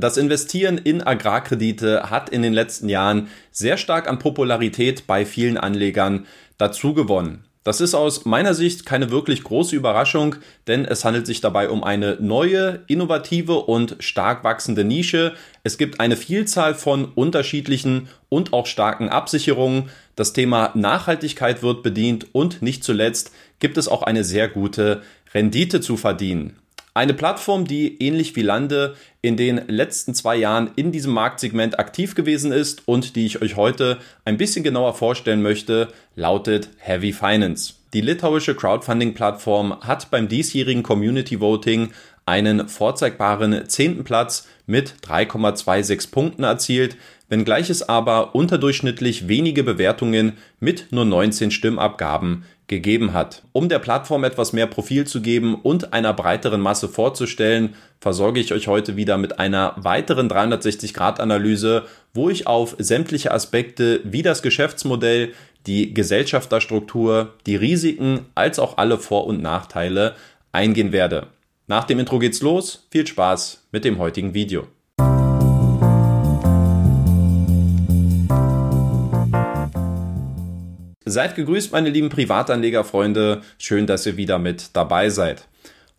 Das Investieren in Agrarkredite hat in den letzten Jahren sehr stark an Popularität bei vielen Anlegern dazugewonnen. Das ist aus meiner Sicht keine wirklich große Überraschung, denn es handelt sich dabei um eine neue, innovative und stark wachsende Nische. Es gibt eine Vielzahl von unterschiedlichen und auch starken Absicherungen. Das Thema Nachhaltigkeit wird bedient und nicht zuletzt gibt es auch eine sehr gute Rendite zu verdienen. Eine Plattform, die ähnlich wie Lande in den letzten zwei Jahren in diesem Marktsegment aktiv gewesen ist und die ich euch heute ein bisschen genauer vorstellen möchte, lautet Heavy Finance. Die litauische Crowdfunding-Plattform hat beim diesjährigen Community Voting einen vorzeigbaren zehnten Platz mit 3,26 Punkten erzielt, wenngleich es aber unterdurchschnittlich wenige Bewertungen mit nur 19 Stimmabgaben gegeben hat. Um der Plattform etwas mehr Profil zu geben und einer breiteren Masse vorzustellen, versorge ich euch heute wieder mit einer weiteren 360-Grad-Analyse, wo ich auf sämtliche Aspekte wie das Geschäftsmodell, die Gesellschafterstruktur, die Risiken als auch alle Vor- und Nachteile eingehen werde. Nach dem Intro geht's los. Viel Spaß mit dem heutigen Video. Seid gegrüßt, meine lieben Privatanlegerfreunde. Schön, dass ihr wieder mit dabei seid.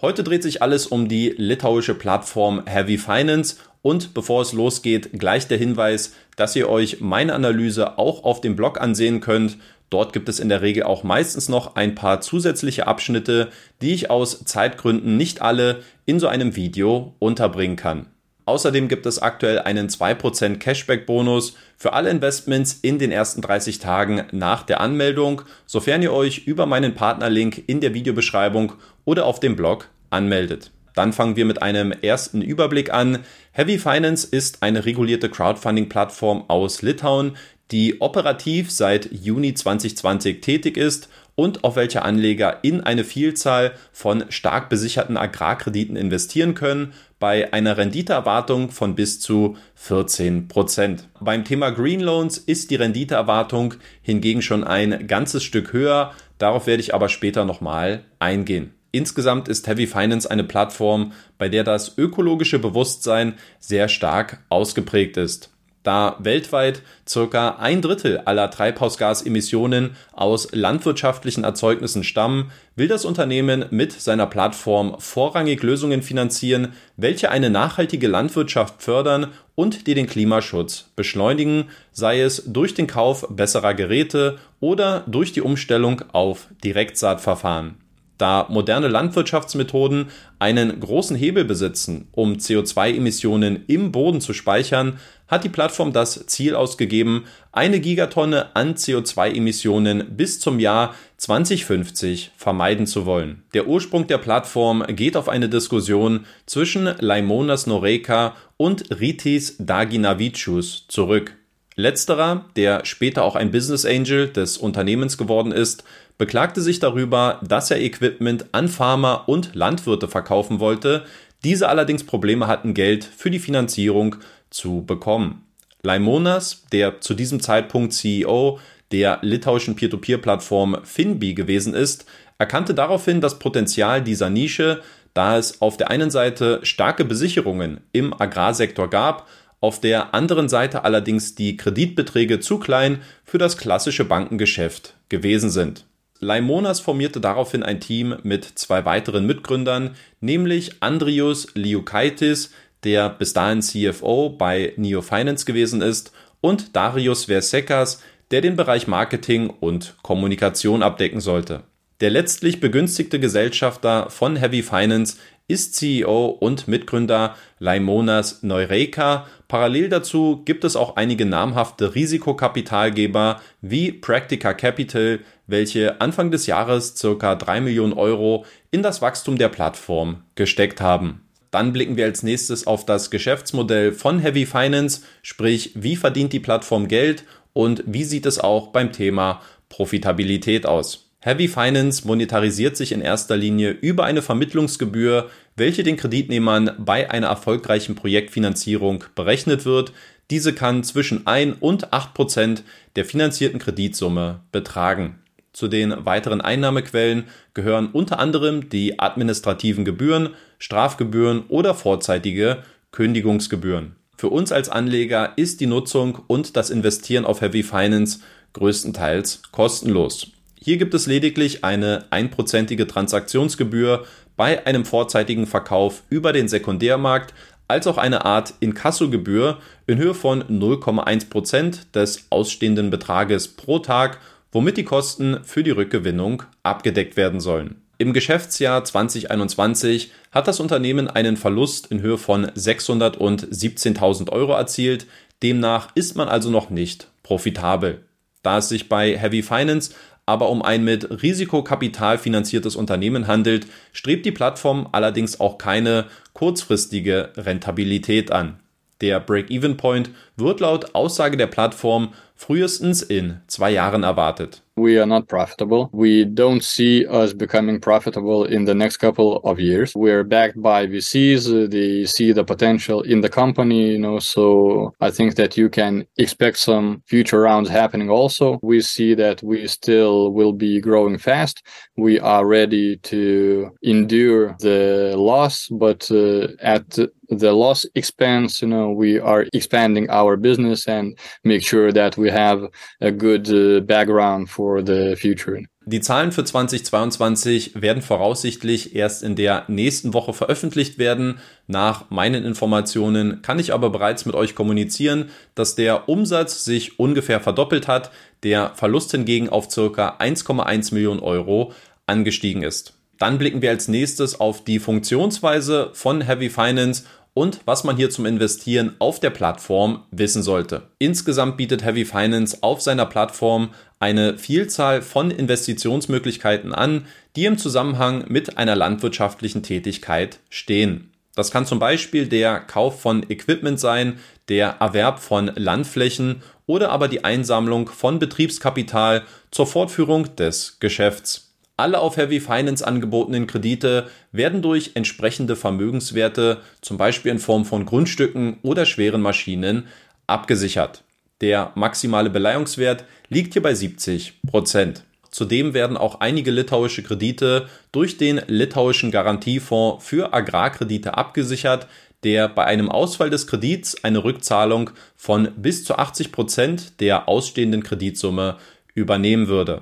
Heute dreht sich alles um die litauische Plattform Heavy Finance und bevor es losgeht, gleich der Hinweis, dass ihr euch meine Analyse auch auf dem Blog ansehen könnt. Dort gibt es in der Regel auch meistens noch ein paar zusätzliche Abschnitte, die ich aus Zeitgründen nicht alle in so einem Video unterbringen kann. Außerdem gibt es aktuell einen 2% Cashback-Bonus für alle Investments in den ersten 30 Tagen nach der Anmeldung, sofern ihr euch über meinen Partnerlink in der Videobeschreibung oder auf dem Blog anmeldet. Dann fangen wir mit einem ersten Überblick an. Heavy Finance ist eine regulierte Crowdfunding-Plattform aus Litauen, die operativ seit Juni 2020 tätig ist und auf welche Anleger in eine Vielzahl von stark besicherten Agrarkrediten investieren können, bei einer Renditeerwartung von bis zu 14 Prozent. Beim Thema Green Loans ist die Renditeerwartung hingegen schon ein ganzes Stück höher. Darauf werde ich aber später nochmal eingehen. Insgesamt ist Heavy Finance eine Plattform, bei der das ökologische Bewusstsein sehr stark ausgeprägt ist. Da weltweit circa ein Drittel aller Treibhausgasemissionen aus landwirtschaftlichen Erzeugnissen stammen, will das Unternehmen mit seiner Plattform vorrangig Lösungen finanzieren, welche eine nachhaltige Landwirtschaft fördern und die den Klimaschutz beschleunigen, sei es durch den Kauf besserer Geräte oder durch die Umstellung auf Direktsaatverfahren. Da moderne Landwirtschaftsmethoden einen großen Hebel besitzen, um CO2-Emissionen im Boden zu speichern, hat die Plattform das Ziel ausgegeben, eine Gigatonne an CO2-Emissionen bis zum Jahr 2050 vermeiden zu wollen. Der Ursprung der Plattform geht auf eine Diskussion zwischen Laimonas Noreika und Ritis Daginavicius zurück. Letzterer, der später auch ein Business Angel des Unternehmens geworden ist, beklagte sich darüber, dass er Equipment an Farmer und Landwirte verkaufen wollte, diese allerdings Probleme hatten, Geld für die Finanzierung zu bekommen. Laimonas, der zu diesem Zeitpunkt CEO der litauischen Peer-to-Peer-Plattform Finbi gewesen ist, erkannte daraufhin das Potenzial dieser Nische, da es auf der einen Seite starke Besicherungen im Agrarsektor gab, auf der anderen Seite allerdings die Kreditbeträge zu klein für das klassische Bankengeschäft gewesen sind. Laimonas formierte daraufhin ein Team mit zwei weiteren Mitgründern, nämlich Andrius Liukaitis, der bis dahin CFO bei Neo Finance gewesen ist, und Darius Versekas, der den Bereich Marketing und Kommunikation abdecken sollte. Der letztlich begünstigte Gesellschafter von Heavy Finance ist CEO und Mitgründer Laimonas Neureka. Parallel dazu gibt es auch einige namhafte Risikokapitalgeber wie Practica Capital, welche Anfang des Jahres circa 3 Millionen Euro in das Wachstum der Plattform gesteckt haben. Dann blicken wir als nächstes auf das Geschäftsmodell von Heavy Finance, sprich wie verdient die Plattform Geld und wie sieht es auch beim Thema Profitabilität aus. Heavy Finance monetarisiert sich in erster Linie über eine Vermittlungsgebühr, welche den Kreditnehmern bei einer erfolgreichen Projektfinanzierung berechnet wird. Diese kann zwischen 1 und 8 Prozent der finanzierten Kreditsumme betragen. Zu den weiteren Einnahmequellen gehören unter anderem die administrativen Gebühren, Strafgebühren oder vorzeitige Kündigungsgebühren. Für uns als Anleger ist die Nutzung und das Investieren auf Heavy Finance größtenteils kostenlos. Hier gibt es lediglich eine einprozentige Transaktionsgebühr bei einem vorzeitigen Verkauf über den Sekundärmarkt, als auch eine Art Inkassogebühr in Höhe von 0,1% des ausstehenden Betrages pro Tag, womit die Kosten für die Rückgewinnung abgedeckt werden sollen. Im Geschäftsjahr 2021 hat das Unternehmen einen Verlust in Höhe von 617.000 Euro erzielt. Demnach ist man also noch nicht profitabel. Da es sich bei Heavy Finance aber um ein mit Risikokapital finanziertes Unternehmen handelt, strebt die Plattform allerdings auch keine kurzfristige Rentabilität an. Der Break-Even-Point wird laut Aussage der Plattform frühestens in zwei Jahren erwartet. we are not profitable. We don't see us becoming profitable in the next couple of years. We're backed by VCs. They see the potential in the company, you know, so I think that you can expect some future rounds happening also. We see that we still will be growing fast. We are ready to endure the loss, but uh, at the loss expense, you know, we are expanding our business and make sure that we have a good uh, background for the future. Die Zahlen für 2022 werden voraussichtlich erst in der nächsten Woche veröffentlicht werden. Nach meinen Informationen kann ich aber bereits mit euch kommunizieren, dass der Umsatz sich ungefähr verdoppelt hat, der Verlust hingegen auf ca. 1,1 Millionen Euro angestiegen ist. Dann blicken wir als nächstes auf die Funktionsweise von Heavy Finance und was man hier zum Investieren auf der Plattform wissen sollte. Insgesamt bietet Heavy Finance auf seiner Plattform eine Vielzahl von Investitionsmöglichkeiten an, die im Zusammenhang mit einer landwirtschaftlichen Tätigkeit stehen. Das kann zum Beispiel der Kauf von Equipment sein, der Erwerb von Landflächen oder aber die Einsammlung von Betriebskapital zur Fortführung des Geschäfts. Alle auf Heavy Finance angebotenen Kredite werden durch entsprechende Vermögenswerte, zum Beispiel in Form von Grundstücken oder schweren Maschinen, abgesichert. Der maximale Beleihungswert liegt hier bei 70 Prozent. Zudem werden auch einige litauische Kredite durch den litauischen Garantiefonds für Agrarkredite abgesichert, der bei einem Ausfall des Kredits eine Rückzahlung von bis zu 80 Prozent der ausstehenden Kreditsumme übernehmen würde.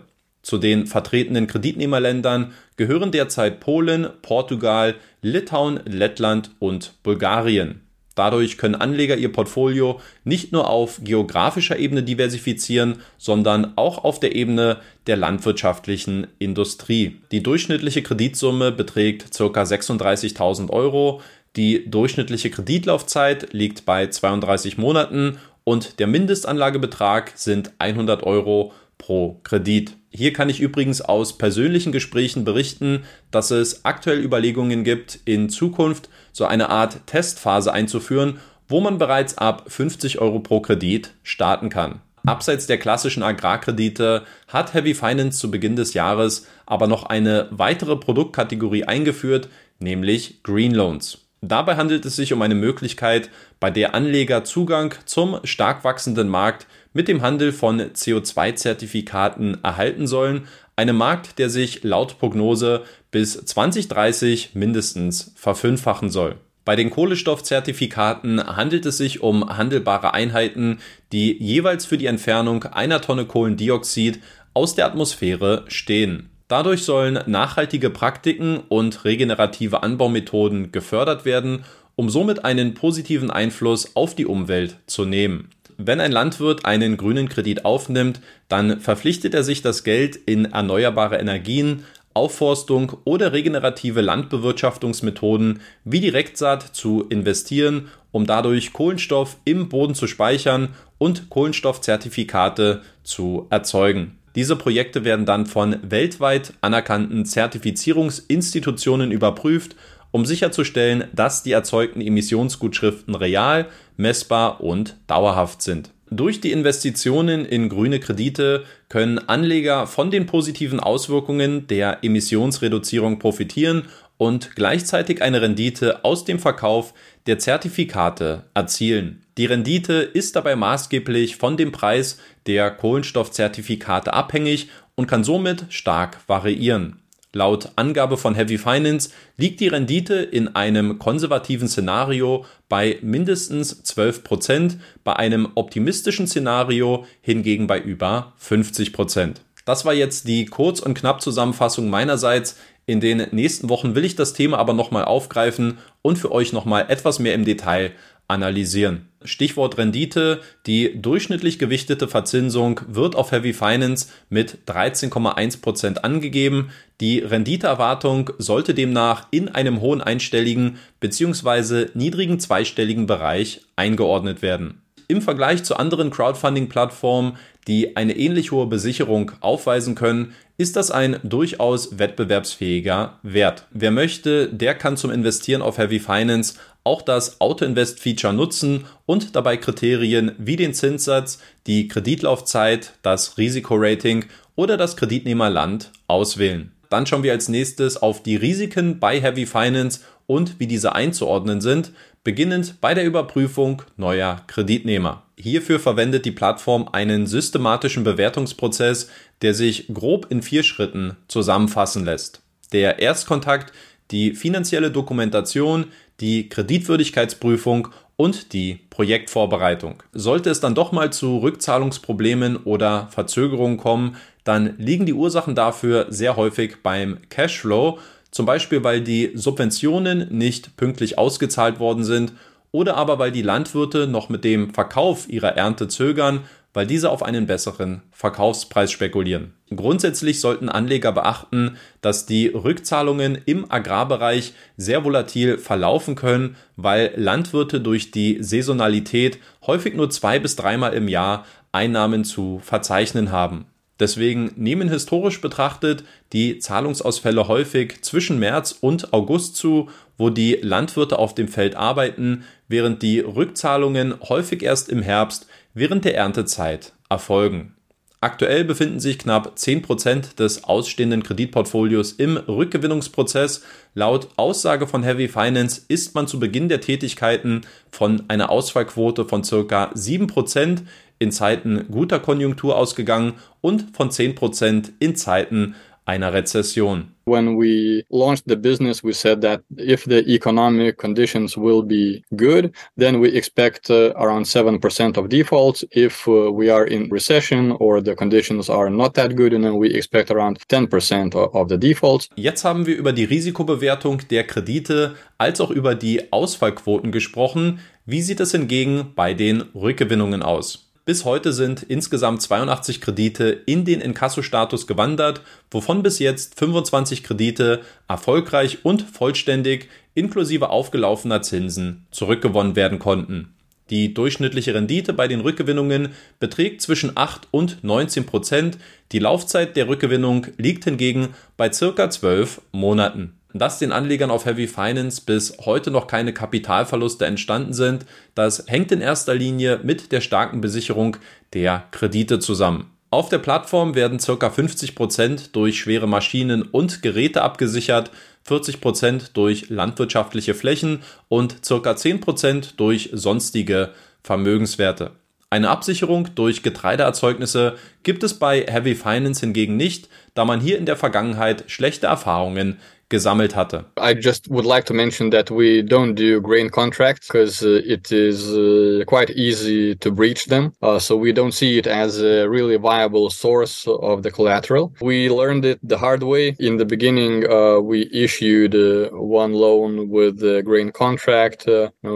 Zu den vertretenen Kreditnehmerländern gehören derzeit Polen, Portugal, Litauen, Lettland und Bulgarien. Dadurch können Anleger ihr Portfolio nicht nur auf geografischer Ebene diversifizieren, sondern auch auf der Ebene der landwirtschaftlichen Industrie. Die durchschnittliche Kreditsumme beträgt ca. 36.000 Euro. Die durchschnittliche Kreditlaufzeit liegt bei 32 Monaten und der Mindestanlagebetrag sind 100 Euro pro Kredit. Hier kann ich übrigens aus persönlichen Gesprächen berichten, dass es aktuell Überlegungen gibt, in Zukunft so eine Art Testphase einzuführen, wo man bereits ab 50 Euro pro Kredit starten kann. Abseits der klassischen Agrarkredite hat Heavy Finance zu Beginn des Jahres aber noch eine weitere Produktkategorie eingeführt, nämlich Green Loans. Dabei handelt es sich um eine Möglichkeit, bei der Anleger Zugang zum stark wachsenden Markt mit dem Handel von CO2-Zertifikaten erhalten sollen, einem Markt, der sich laut Prognose bis 2030 mindestens verfünffachen soll. Bei den Kohlenstoffzertifikaten handelt es sich um handelbare Einheiten, die jeweils für die Entfernung einer Tonne Kohlendioxid aus der Atmosphäre stehen. Dadurch sollen nachhaltige Praktiken und regenerative Anbaumethoden gefördert werden, um somit einen positiven Einfluss auf die Umwelt zu nehmen. Wenn ein Landwirt einen grünen Kredit aufnimmt, dann verpflichtet er sich, das Geld in erneuerbare Energien, Aufforstung oder regenerative Landbewirtschaftungsmethoden wie Direktsaat zu investieren, um dadurch Kohlenstoff im Boden zu speichern und Kohlenstoffzertifikate zu erzeugen. Diese Projekte werden dann von weltweit anerkannten Zertifizierungsinstitutionen überprüft, um sicherzustellen, dass die erzeugten Emissionsgutschriften real, messbar und dauerhaft sind. Durch die Investitionen in grüne Kredite können Anleger von den positiven Auswirkungen der Emissionsreduzierung profitieren und gleichzeitig eine Rendite aus dem Verkauf der Zertifikate erzielen. Die Rendite ist dabei maßgeblich von dem Preis der Kohlenstoffzertifikate abhängig und kann somit stark variieren. Laut Angabe von Heavy Finance liegt die Rendite in einem konservativen Szenario bei mindestens 12%, bei einem optimistischen Szenario hingegen bei über 50%. Das war jetzt die Kurz- und Knapp-Zusammenfassung meinerseits. In den nächsten Wochen will ich das Thema aber nochmal aufgreifen und für euch nochmal etwas mehr im Detail analysieren. Stichwort Rendite. Die durchschnittlich gewichtete Verzinsung wird auf Heavy Finance mit 13,1% angegeben. Die Renditeerwartung sollte demnach in einem hohen einstelligen bzw. niedrigen zweistelligen Bereich eingeordnet werden. Im Vergleich zu anderen Crowdfunding-Plattformen, die eine ähnlich hohe Besicherung aufweisen können, ist das ein durchaus wettbewerbsfähiger Wert. Wer möchte, der kann zum Investieren auf Heavy Finance auch das Auto-Invest-Feature nutzen und dabei Kriterien wie den Zinssatz, die Kreditlaufzeit, das Risikorating oder das Kreditnehmerland auswählen. Dann schauen wir als nächstes auf die Risiken bei Heavy Finance und wie diese einzuordnen sind beginnend bei der Überprüfung neuer Kreditnehmer. Hierfür verwendet die Plattform einen systematischen Bewertungsprozess, der sich grob in vier Schritten zusammenfassen lässt. Der Erstkontakt, die finanzielle Dokumentation, die Kreditwürdigkeitsprüfung und die Projektvorbereitung. Sollte es dann doch mal zu Rückzahlungsproblemen oder Verzögerungen kommen, dann liegen die Ursachen dafür sehr häufig beim Cashflow zum Beispiel, weil die Subventionen nicht pünktlich ausgezahlt worden sind oder aber weil die Landwirte noch mit dem Verkauf ihrer Ernte zögern, weil diese auf einen besseren Verkaufspreis spekulieren. Grundsätzlich sollten Anleger beachten, dass die Rückzahlungen im Agrarbereich sehr volatil verlaufen können, weil Landwirte durch die Saisonalität häufig nur zwei bis dreimal im Jahr Einnahmen zu verzeichnen haben. Deswegen nehmen historisch betrachtet die Zahlungsausfälle häufig zwischen März und August zu, wo die Landwirte auf dem Feld arbeiten, während die Rückzahlungen häufig erst im Herbst während der Erntezeit erfolgen. Aktuell befinden sich knapp 10% des ausstehenden Kreditportfolios im Rückgewinnungsprozess. Laut Aussage von Heavy Finance ist man zu Beginn der Tätigkeiten von einer Ausfallquote von circa 7% in Zeiten guter Konjunktur ausgegangen und von 10% in Zeiten einer Rezession. When we launched the business, we said that if the economic conditions will be good, then we expect uh, around 7% of defaults. If uh, we are in recession or the conditions are not that good, then we expect around 10% of the defaults. Jetzt haben wir über die Risikobewertung der Kredite als auch über die Ausfallquoten gesprochen. Wie sieht es hingegen bei den Rückgewinnungen aus? Bis heute sind insgesamt 82 Kredite in den Inkasso-Status gewandert, wovon bis jetzt 25 Kredite erfolgreich und vollständig inklusive aufgelaufener Zinsen zurückgewonnen werden konnten. Die durchschnittliche Rendite bei den Rückgewinnungen beträgt zwischen 8 und 19 Prozent. Die Laufzeit der Rückgewinnung liegt hingegen bei circa 12 Monaten dass den Anlegern auf Heavy Finance bis heute noch keine Kapitalverluste entstanden sind, das hängt in erster Linie mit der starken Besicherung der Kredite zusammen. Auf der Plattform werden ca. 50 Prozent durch schwere Maschinen und Geräte abgesichert, 40 Prozent durch landwirtschaftliche Flächen und ca. 10 Prozent durch sonstige Vermögenswerte. Eine Absicherung durch Getreideerzeugnisse gibt es bei Heavy Finance hingegen nicht, da man hier in der Vergangenheit schlechte Erfahrungen gesammelt hatte. I just would like to mention that we don't do grain contracts because uh, it is uh, quite easy to breach them. Uh, so we don't see it as a really viable source of the collateral. We learned it the hard way. In the beginning, uh, we issued uh, one loan with the grain contract.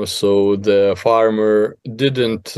So the farmer didn't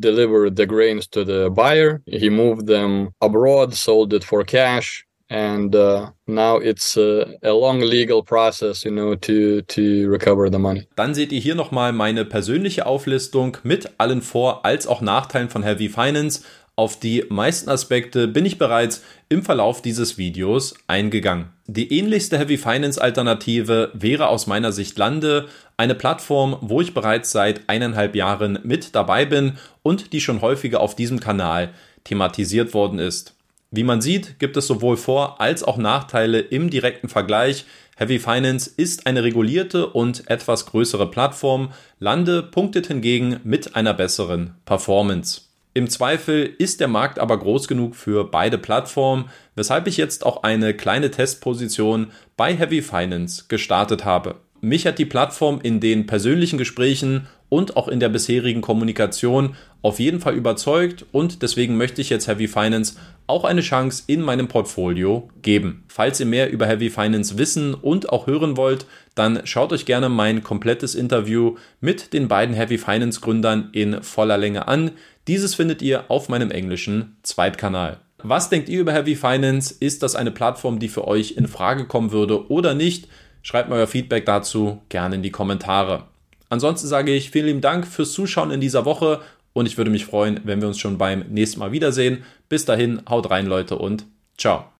deliver the grains to the buyer. He moved them abroad, sold it for cash, and uh, now it's uh, a long legal process, you know, to to recover the money. Dann seht ihr hier nochmal meine persönliche Auflistung mit allen Vor- als auch Nachteilen von Heavy Finance. Auf die meisten Aspekte bin ich bereits im Verlauf dieses Videos eingegangen. Die ähnlichste Heavy Finance Alternative wäre aus meiner Sicht Lande, eine Plattform, wo ich bereits seit eineinhalb Jahren mit dabei bin und die schon häufiger auf diesem Kanal thematisiert worden ist. Wie man sieht, gibt es sowohl Vor- als auch Nachteile im direkten Vergleich. Heavy Finance ist eine regulierte und etwas größere Plattform, Lande punktet hingegen mit einer besseren Performance. Im Zweifel ist der Markt aber groß genug für beide Plattformen, weshalb ich jetzt auch eine kleine Testposition bei Heavy Finance gestartet habe. Mich hat die Plattform in den persönlichen Gesprächen und auch in der bisherigen Kommunikation auf jeden Fall überzeugt und deswegen möchte ich jetzt Heavy Finance auch eine Chance in meinem Portfolio geben. Falls ihr mehr über Heavy Finance wissen und auch hören wollt, dann schaut euch gerne mein komplettes Interview mit den beiden Heavy Finance Gründern in voller Länge an. Dieses findet ihr auf meinem englischen Zweitkanal. Was denkt ihr über Heavy Finance? Ist das eine Plattform, die für euch in Frage kommen würde oder nicht? Schreibt mir euer Feedback dazu gerne in die Kommentare. Ansonsten sage ich vielen lieben Dank fürs Zuschauen in dieser Woche und ich würde mich freuen, wenn wir uns schon beim nächsten Mal wiedersehen. Bis dahin, haut rein Leute und ciao.